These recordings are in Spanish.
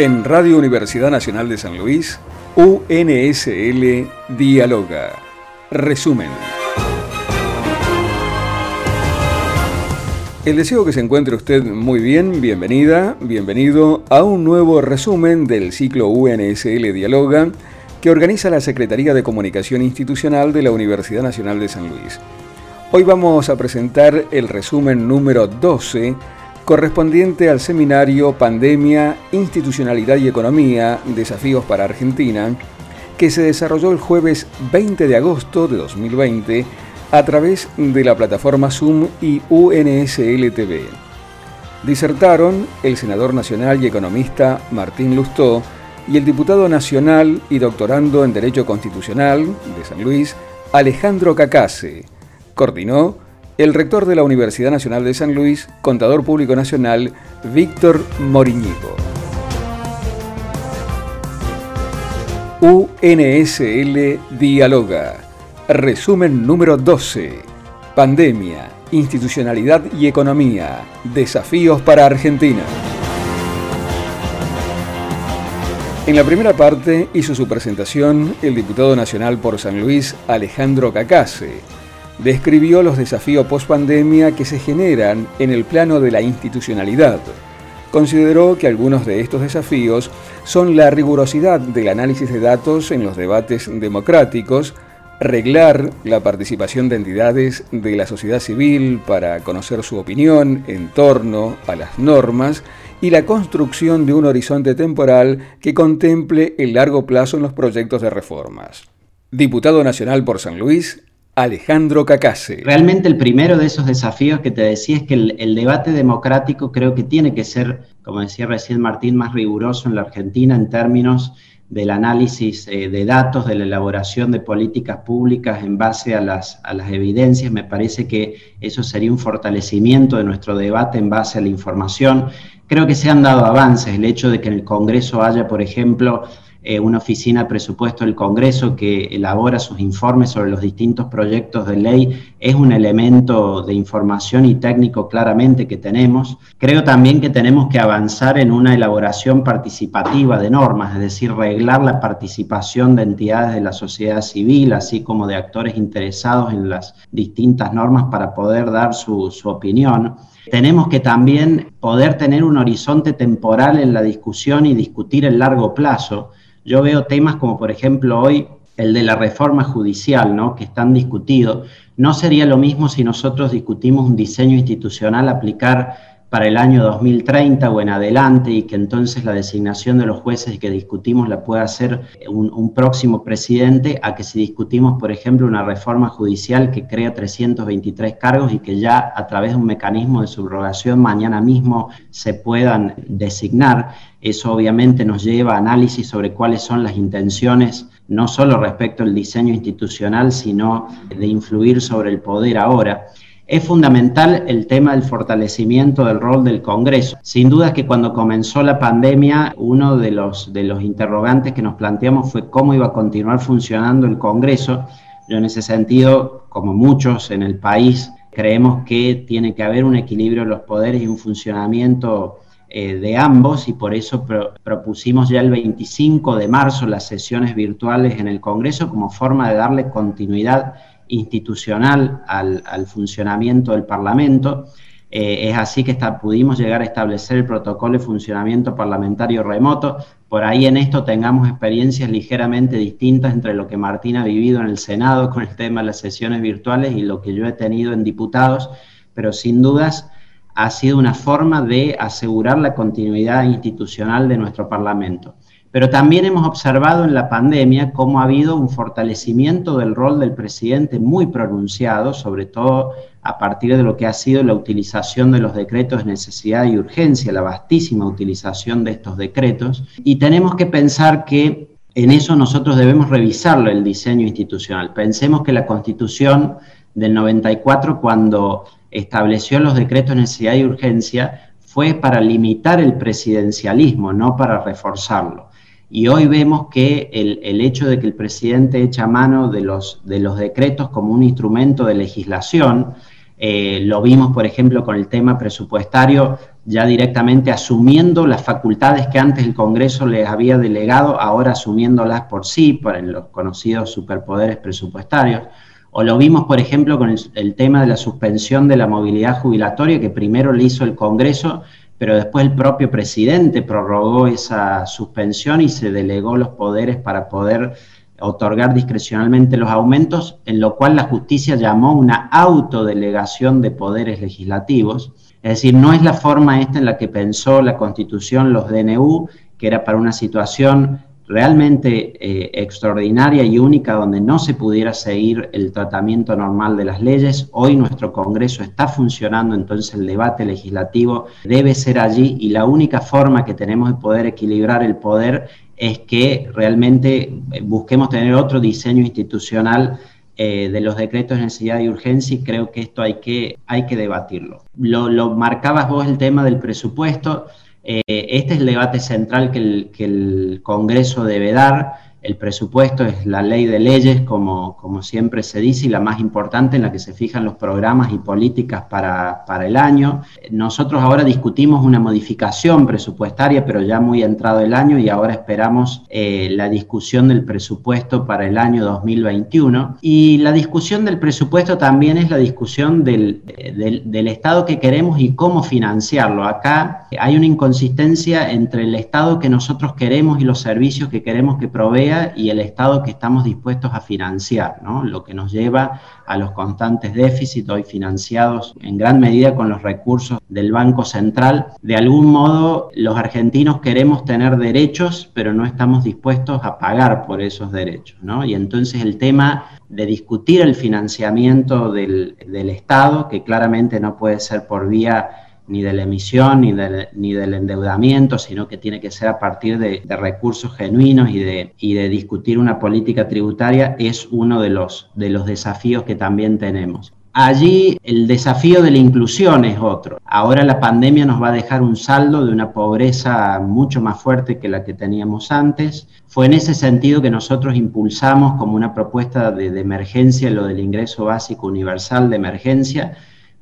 En Radio Universidad Nacional de San Luis, UNSL Dialoga. Resumen. El deseo que se encuentre usted muy bien, bienvenida, bienvenido a un nuevo resumen del ciclo UNSL Dialoga que organiza la Secretaría de Comunicación Institucional de la Universidad Nacional de San Luis. Hoy vamos a presentar el resumen número 12 correspondiente al seminario Pandemia, Institucionalidad y Economía, Desafíos para Argentina, que se desarrolló el jueves 20 de agosto de 2020 a través de la plataforma Zoom y UNSLTV. Disertaron el senador nacional y economista Martín Lustó y el diputado nacional y doctorando en Derecho Constitucional de San Luis, Alejandro Cacase. Coordinó el rector de la Universidad Nacional de San Luis, contador público nacional, Víctor Moriñigo. UNSL Dialoga. Resumen número 12. Pandemia, institucionalidad y economía. Desafíos para Argentina. En la primera parte hizo su presentación el diputado nacional por San Luis, Alejandro Cacase describió los desafíos post-pandemia que se generan en el plano de la institucionalidad. Consideró que algunos de estos desafíos son la rigurosidad del análisis de datos en los debates democráticos, reglar la participación de entidades de la sociedad civil para conocer su opinión en torno a las normas y la construcción de un horizonte temporal que contemple el largo plazo en los proyectos de reformas. Diputado Nacional por San Luis, Alejandro Cacase. Realmente el primero de esos desafíos que te decía es que el, debate democrático creo que tiene que ser, como decía recién Martín, más riguroso en la Argentina en términos del análisis eh, de datos, de la elaboración de políticas públicas en base a las, a las evidencias. Me parece que eso sería un fortalecimiento de nuestro debate en base a la información. Creo que se han dado avances. El hecho de que en el Congreso haya, por ejemplo, eh, una oficina de presupuesto del Congreso que elabora sus informes sobre los distintos proyectos de ley, es un elemento de información y técnico claramente que tenemos. Creo también que tenemos que avanzar en una elaboración participativa de normas, es decir, reglar la participación de entidades de la sociedad civil, así como de actores interesados en las distintas normas para poder dar su, su opinión. Tenemos que también poder tener un horizonte temporal en la discusión y discutir el largo plazo yo veo temas como, por ejemplo, hoy el de la reforma judicial, ¿no? que están discutidos. No sería lo mismo si nosotros discutimos un diseño institucional aplicar para el año 2030 o en adelante y que entonces la designación de los jueces que discutimos la pueda hacer un, próximo presidente a que si discutimos, por ejemplo, una reforma judicial que crea 323 cargos y que ya a través de un mecanismo de subrogación mañana mismo se puedan designar. Eso obviamente nos lleva a análisis sobre cuáles son las intenciones no solo respecto al diseño institucional, sino de influir sobre el poder ahora. Es fundamental el tema del fortalecimiento del rol del Congreso. Sin duda que cuando comenzó la pandemia, uno de los, interrogantes que nos planteamos fue cómo iba a continuar funcionando el Congreso. Yo en ese sentido, como muchos en el país, creemos que tiene que haber un equilibrio de los poderes y un funcionamiento eh, de ambos y por eso propusimos ya el 25 de marzo las sesiones virtuales en el Congreso como forma de darle continuidad institucional al, funcionamiento del Parlamento. Eh, es así que pudimos llegar a establecer el protocolo de funcionamiento parlamentario remoto. Por ahí en esto tengamos experiencias ligeramente distintas entre lo que Martín ha vivido en el Senado con el tema de las sesiones virtuales y lo que yo he tenido en diputados, pero sin dudas ha sido una forma de asegurar la continuidad institucional de nuestro Parlamento. Pero también hemos observado en la pandemia cómo ha habido un fortalecimiento del rol del presidente muy pronunciado, sobre todo a partir de lo que ha sido la utilización de los decretos de necesidad y urgencia, la vastísima utilización de estos decretos. Y tenemos que pensar que en eso nosotros debemos revisarlo, el diseño institucional. Pensemos que la constitución del 94, cuando estableció los decretos de necesidad y urgencia, fue para limitar el presidencialismo, no para reforzarlo. Y hoy vemos que el, hecho de que el presidente echa mano de los, de los decretos como un instrumento de legislación, eh, lo vimos, por ejemplo, con el tema presupuestario, ya directamente asumiendo las facultades que antes el Congreso les había delegado, ahora asumiéndolas por sí, por los conocidos superpoderes presupuestarios. O lo vimos, por ejemplo, con el, tema de la suspensión de la movilidad jubilatoria, que primero le hizo el Congreso, pero después el propio presidente prorrogó esa suspensión y se delegó los poderes para poder otorgar discrecionalmente los aumentos, en lo cual la justicia llamó una autodelegación de poderes legislativos. Es decir, no es la forma esta en la que pensó la Constitución, los DNU, que era para una situación realmente eh, extraordinaria y única donde no se pudiera seguir el tratamiento normal de las leyes. Hoy nuestro Congreso está funcionando, entonces el debate legislativo debe ser allí y la única forma que tenemos de poder equilibrar el poder es que realmente eh, busquemos tener otro diseño institucional eh, de los decretos de necesidad y urgencia y creo que esto hay que, hay que debatirlo. Lo, lo marcabas vos el tema del presupuesto. Eh, este es el debate central que el, que el Congreso debe dar el presupuesto es la ley de leyes, como, como, siempre se dice, y la más importante en la que se fijan los programas y políticas para, para, el año. Nosotros ahora discutimos una modificación presupuestaria, pero ya muy entrado el año, y ahora esperamos eh, la discusión del presupuesto para el año 2021. Y la discusión del presupuesto también es la discusión del, del, del Estado que queremos y cómo financiarlo. Acá hay una inconsistencia entre el Estado que nosotros queremos y los servicios que queremos que provea y el Estado que estamos dispuestos a financiar, ¿no? lo que nos lleva a los constantes déficits hoy financiados en gran medida con los recursos del Banco Central. De algún modo, los argentinos queremos tener derechos, pero no estamos dispuestos a pagar por esos derechos. ¿no? Y entonces el tema de discutir el financiamiento del, del Estado, que claramente no puede ser por vía ni de la emisión ni, ni del endeudamiento, sino que tiene que ser a partir de, recursos genuinos y de, y de discutir una política tributaria, es uno de los, de los desafíos que también tenemos. Allí el desafío de la inclusión es otro. Ahora la pandemia nos va a dejar un saldo de una pobreza mucho más fuerte que la que teníamos antes. Fue en ese sentido que nosotros impulsamos como una propuesta de, de emergencia lo del ingreso básico universal de emergencia,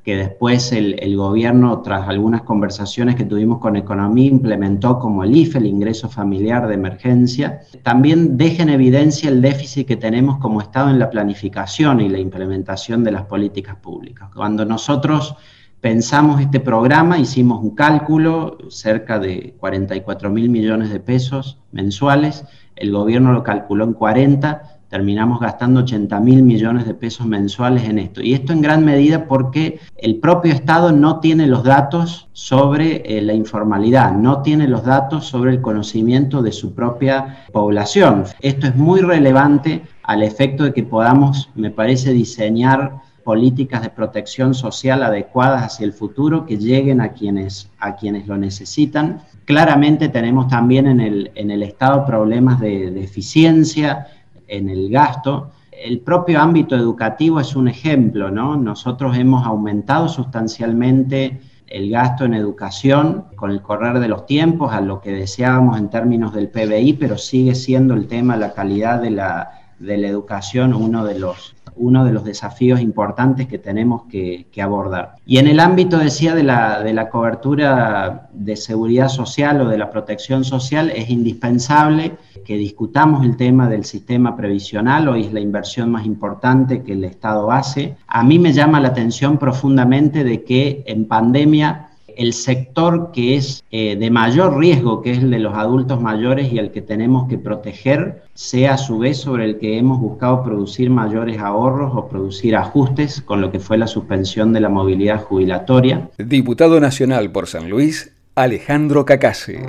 que después el, gobierno, tras algunas conversaciones que tuvimos con Economía, implementó como el IFE, el ingreso familiar de emergencia, también deja en evidencia el déficit que tenemos como Estado en la planificación y la implementación de las políticas públicas. Cuando nosotros pensamos este programa, hicimos un cálculo, cerca de 44 mil millones de pesos mensuales, el gobierno lo calculó en 40, terminamos gastando 80 mil millones de pesos mensuales en esto. Y esto en gran medida porque el propio Estado no tiene los datos sobre eh, la informalidad, no tiene los datos sobre el conocimiento de su propia población. Esto es muy relevante al efecto de que podamos, me parece, diseñar políticas de protección social adecuadas hacia el futuro que lleguen a quienes, a quienes lo necesitan. Claramente tenemos también en el, en el Estado problemas de, de eficiencia, en el gasto. El propio ámbito educativo es un ejemplo, ¿no? Nosotros hemos aumentado sustancialmente el gasto en educación con el correr de los tiempos a lo que deseábamos en términos del PBI, pero sigue siendo el tema, la calidad de la, de la educación, uno de los uno de los desafíos importantes que tenemos que, abordar. Y en el ámbito, decía, de la, de la cobertura de seguridad social o de la protección social, es indispensable que discutamos el tema del sistema previsional, hoy es la inversión más importante que el Estado hace. A mí me llama la atención profundamente de que en pandemia el sector que es eh, de mayor riesgo, que es el de los adultos mayores y el que tenemos que proteger, sea a su vez sobre el que hemos buscado producir mayores ahorros o producir ajustes con lo que fue la suspensión de la movilidad jubilatoria. Diputado Nacional por San Luis, Alejandro Cacase.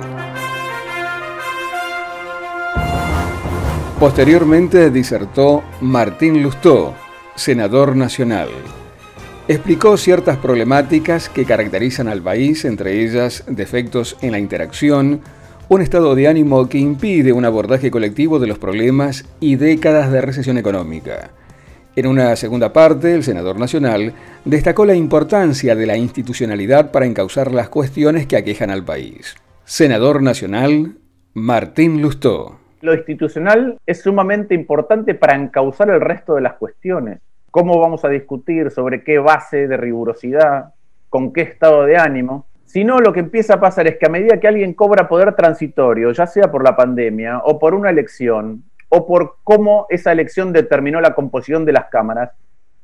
Posteriormente disertó Martín Lustó, senador nacional. Explicó ciertas problemáticas que caracterizan al país, entre ellas defectos en la interacción, un estado de ánimo que impide un abordaje colectivo de los problemas y décadas de recesión económica. En una segunda parte, el senador nacional destacó la importancia de la institucionalidad para encauzar las cuestiones que aquejan al país. Senador nacional, Martín Lustó. Lo institucional es sumamente importante para encauzar el resto de las cuestiones cómo vamos a discutir, sobre qué base de rigurosidad, con qué estado de ánimo. sino lo que empieza a pasar es que a medida que alguien cobra poder transitorio, ya sea por la pandemia o por una elección, o por cómo esa elección determinó la composición de las cámaras,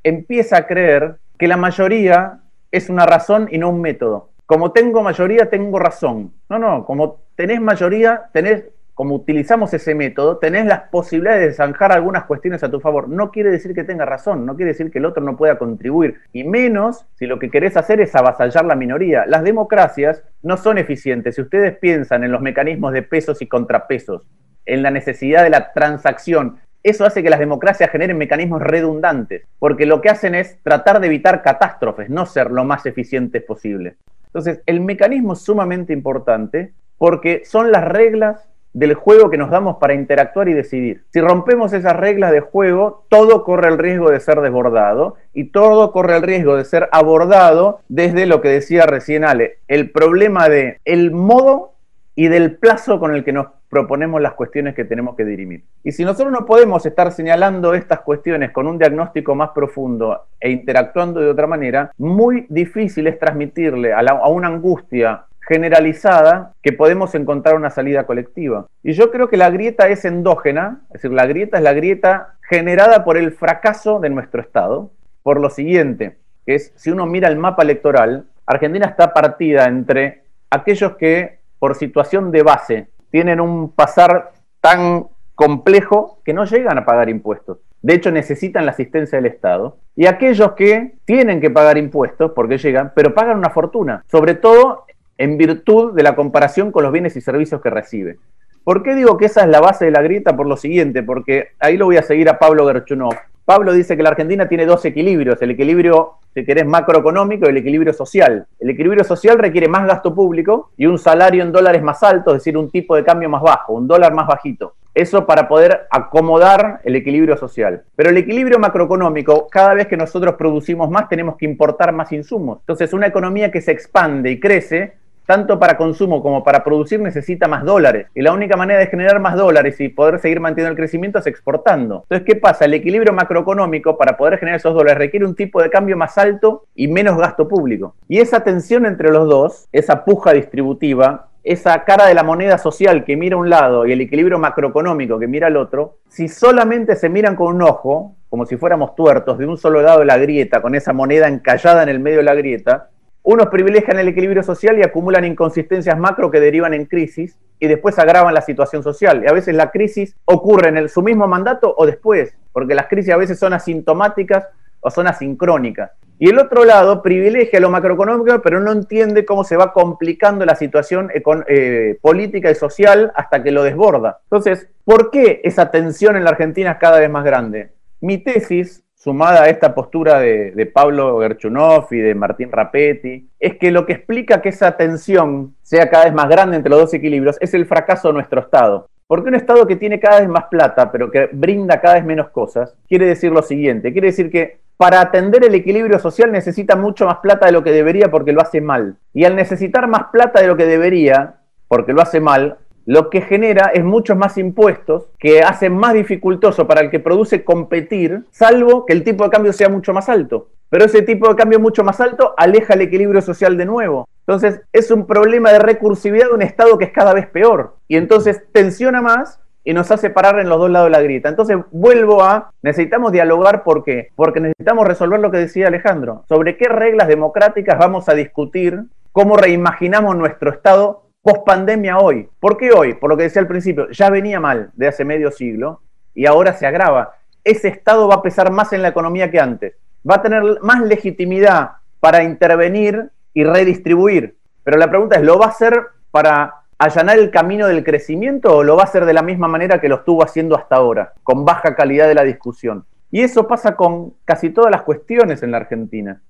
empieza a creer que la mayoría es una razón y no un método. Como tengo mayoría, tengo razón. No, no, como tenés mayoría, tenés como utilizamos ese método, tenés las posibilidades de zanjar algunas cuestiones a tu favor. No quiere decir que tenga razón, no quiere decir que el otro no pueda contribuir, y menos si lo que querés hacer es avasallar la minoría. Las democracias no son eficientes. Si ustedes piensan en los mecanismos de pesos y contrapesos, en la necesidad de la transacción, eso hace que las democracias generen mecanismos redundantes, porque lo que hacen es tratar de evitar catástrofes, no ser lo más eficientes posible. Entonces, el mecanismo es sumamente importante porque son las reglas del juego que nos damos para interactuar y decidir. Si rompemos esas reglas de juego, todo corre el riesgo de ser desbordado y todo corre el riesgo de ser abordado desde lo que decía recién Ale, el problema de el modo y del plazo con el que nos proponemos las cuestiones que tenemos que dirimir. Y si nosotros no podemos estar señalando estas cuestiones con un diagnóstico más profundo e interactuando de otra manera, muy difícil es transmitirle a, a una angustia generalizada que podemos encontrar una salida colectiva. Y yo creo que la grieta es endógena, es decir, la grieta es la grieta generada por el fracaso de nuestro Estado, por lo siguiente, que es, si uno mira el mapa electoral, Argentina está partida entre aquellos que, por situación de base, tienen un pasar tan complejo que no llegan a pagar impuestos. De hecho, necesitan la asistencia del Estado. Y aquellos que tienen que pagar impuestos, porque llegan, pero pagan una fortuna. Sobre todo en virtud de la comparación con los bienes y servicios que recibe. ¿Por qué digo que esa es la base de la grieta? Por lo siguiente, porque ahí lo voy a seguir a Pablo Gerchunov. Pablo dice que la Argentina tiene dos equilibrios, el equilibrio, si querés, macroeconómico y el equilibrio social. El equilibrio social requiere más gasto público y un salario en dólares más alto, es decir, un tipo de cambio más bajo, un dólar más bajito. Eso para poder acomodar el equilibrio social. Pero el equilibrio macroeconómico, cada vez que nosotros producimos más, tenemos que importar más insumos. Entonces, una economía que se expande y crece tanto para consumo como para producir necesita más dólares. Y la única manera de generar más dólares y poder seguir manteniendo el crecimiento es exportando. Entonces, ¿qué pasa? El equilibrio macroeconómico para poder generar esos dólares requiere un tipo de cambio más alto y menos gasto público. Y esa tensión entre los dos, esa puja distributiva, esa cara de la moneda social que mira un lado y el equilibrio macroeconómico que mira al otro, si solamente se miran con un ojo, como si fuéramos tuertos de un solo lado de la grieta, con esa moneda encallada en el medio de la grieta, unos privilegian el equilibrio social y acumulan inconsistencias macro que derivan en crisis y después agravan la situación social. Y a veces la crisis ocurre en el, su mismo mandato o después, porque las crisis a veces son asintomáticas o son asincrónicas. Y el otro lado privilegia lo macroeconómico, pero no entiende cómo se va complicando la situación eh, política y social hasta que lo desborda. Entonces, ¿por qué esa tensión en la Argentina es cada vez más grande? Mi tesis sumada a esta postura de, Pablo Gerchunov y de Martín Rapetti, es que lo que explica que esa tensión sea cada vez más grande entre los dos equilibrios es el fracaso de nuestro Estado. Porque un Estado que tiene cada vez más plata, pero que brinda cada vez menos cosas, quiere decir lo siguiente, quiere decir que para atender el equilibrio social necesita mucho más plata de lo que debería porque lo hace mal. Y al necesitar más plata de lo que debería, porque lo hace mal, lo que genera es muchos más impuestos que hacen más dificultoso para el que produce competir, salvo que el tipo de cambio sea mucho más alto. Pero ese tipo de cambio mucho más alto aleja el equilibrio social de nuevo. Entonces es un problema de recursividad de un Estado que es cada vez peor. Y entonces tensiona más y nos hace parar en los dos lados de la grita. Entonces vuelvo a, necesitamos dialogar, ¿por qué? Porque necesitamos resolver lo que decía Alejandro, sobre qué reglas democráticas vamos a discutir, cómo reimaginamos nuestro Estado post pandemia hoy. ¿Por qué hoy? Por lo que decía al principio, ya venía mal de hace medio siglo y ahora se agrava. Ese Estado va a pesar más en la economía que antes. Va a tener más legitimidad para intervenir y redistribuir. Pero la pregunta es, ¿lo va a hacer para allanar el camino del crecimiento o lo va a hacer de la misma manera que lo estuvo haciendo hasta ahora, con baja calidad de la discusión? Y eso pasa con casi todas las cuestiones en la Argentina.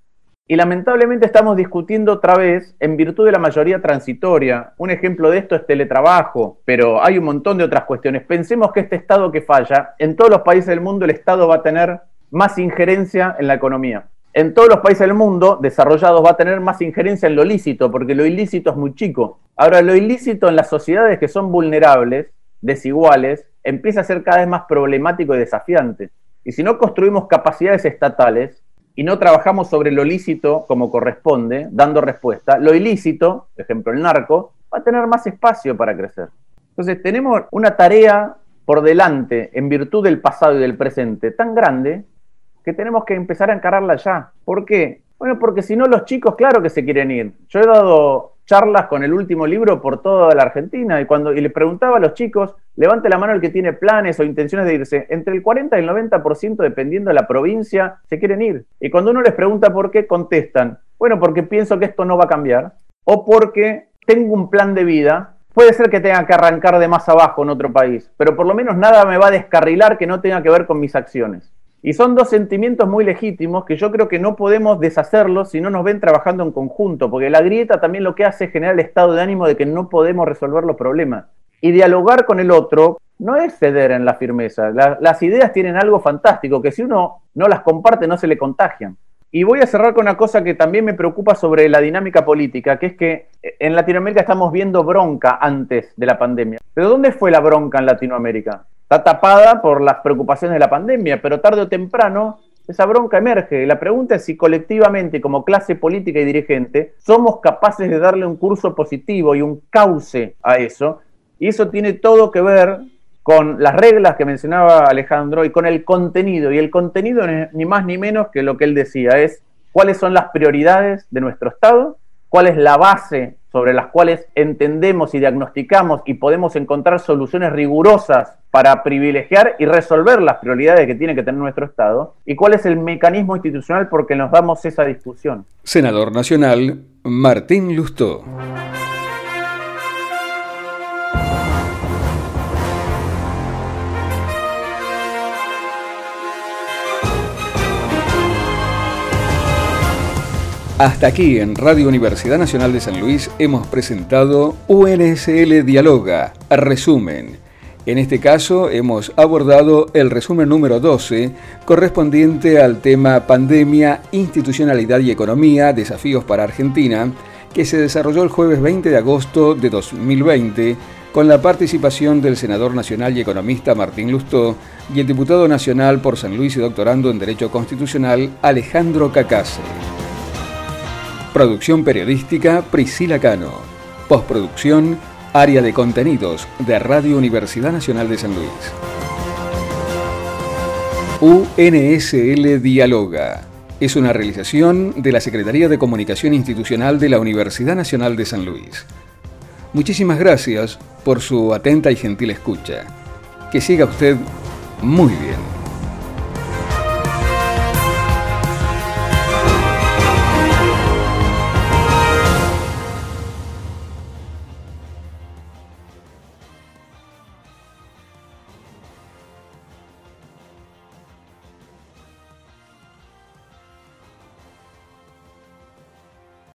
Y lamentablemente estamos discutiendo otra vez en virtud de la mayoría transitoria. Un ejemplo de esto es teletrabajo, pero hay un montón de otras cuestiones. Pensemos que este Estado que falla, en todos los países del mundo el Estado va a tener más injerencia en la economía. En todos los países del mundo desarrollados va a tener más injerencia en lo lícito, porque lo ilícito es muy chico. Ahora, lo ilícito en las sociedades que son vulnerables, desiguales, empieza a ser cada vez más problemático y desafiante. Y si no construimos capacidades estatales, y no trabajamos sobre lo lícito como corresponde, dando respuesta, lo ilícito, por ejemplo el narco, va a tener más espacio para crecer. Entonces tenemos una tarea por delante en virtud del pasado y del presente tan grande que tenemos que empezar a encararla ya. ¿Por qué? Bueno, porque si no los chicos, claro que se quieren ir. Yo he dado charlas con el último libro por toda la Argentina y cuando y le preguntaba a los chicos, levante la mano el que tiene planes o intenciones de irse, entre el 40 y el 90% dependiendo de la provincia se quieren ir. Y cuando uno les pregunta por qué, contestan, bueno, porque pienso que esto no va a cambiar o porque tengo un plan de vida. Puede ser que tenga que arrancar de más abajo en otro país, pero por lo menos nada me va a descarrilar que no tenga que ver con mis acciones. Y son dos sentimientos muy legítimos que yo creo que no podemos deshacerlos si no nos ven trabajando en conjunto, porque la grieta también lo que hace es generar el estado de ánimo de que no podemos resolver los problemas. Y dialogar con el otro no es ceder en la firmeza. las ideas tienen algo fantástico, que si uno no las comparte no se le contagian. Y voy a cerrar con una cosa que también me preocupa sobre la dinámica política, que es que en Latinoamérica estamos viendo bronca antes de la pandemia. ¿Pero dónde fue la bronca en Latinoamérica? Está tapada por las preocupaciones de la pandemia, pero tarde o temprano esa bronca emerge. La pregunta es si colectivamente, como clase política y dirigente, somos capaces de darle un curso positivo y un cauce a eso. Y eso tiene todo que ver con las reglas que mencionaba Alejandro y con el contenido. Y el contenido es ni más ni menos que lo que él decía, es cuáles son las prioridades de nuestro Estado, cuál es la base sobre las cuales entendemos y diagnosticamos y podemos encontrar soluciones rigurosas para privilegiar y resolver las prioridades que tiene que tener nuestro Estado y cuál es el mecanismo institucional por que nos damos esa discusión. Senador Nacional Martín Lustó. Hasta aquí en Radio Universidad Nacional de San Luis hemos presentado UNSL Dialoga, resumen. En este caso hemos abordado el resumen número 12 correspondiente al tema Pandemia, Institucionalidad y Economía, Desafíos para Argentina, que se desarrolló el jueves 20 de agosto de 2020 con la participación del senador nacional y economista Martín Lustó y el diputado nacional por San Luis y doctorando en Derecho Constitucional Alejandro Cacase. Producción periodística Priscila Cano. Postproducción Área de Contenidos de Radio Universidad Nacional de San Luis. UNSL Dialoga. Es una realización de la Secretaría de Comunicación Institucional de la Universidad Nacional de San Luis. Muchísimas gracias por su atenta y gentil escucha. Que siga usted muy bien.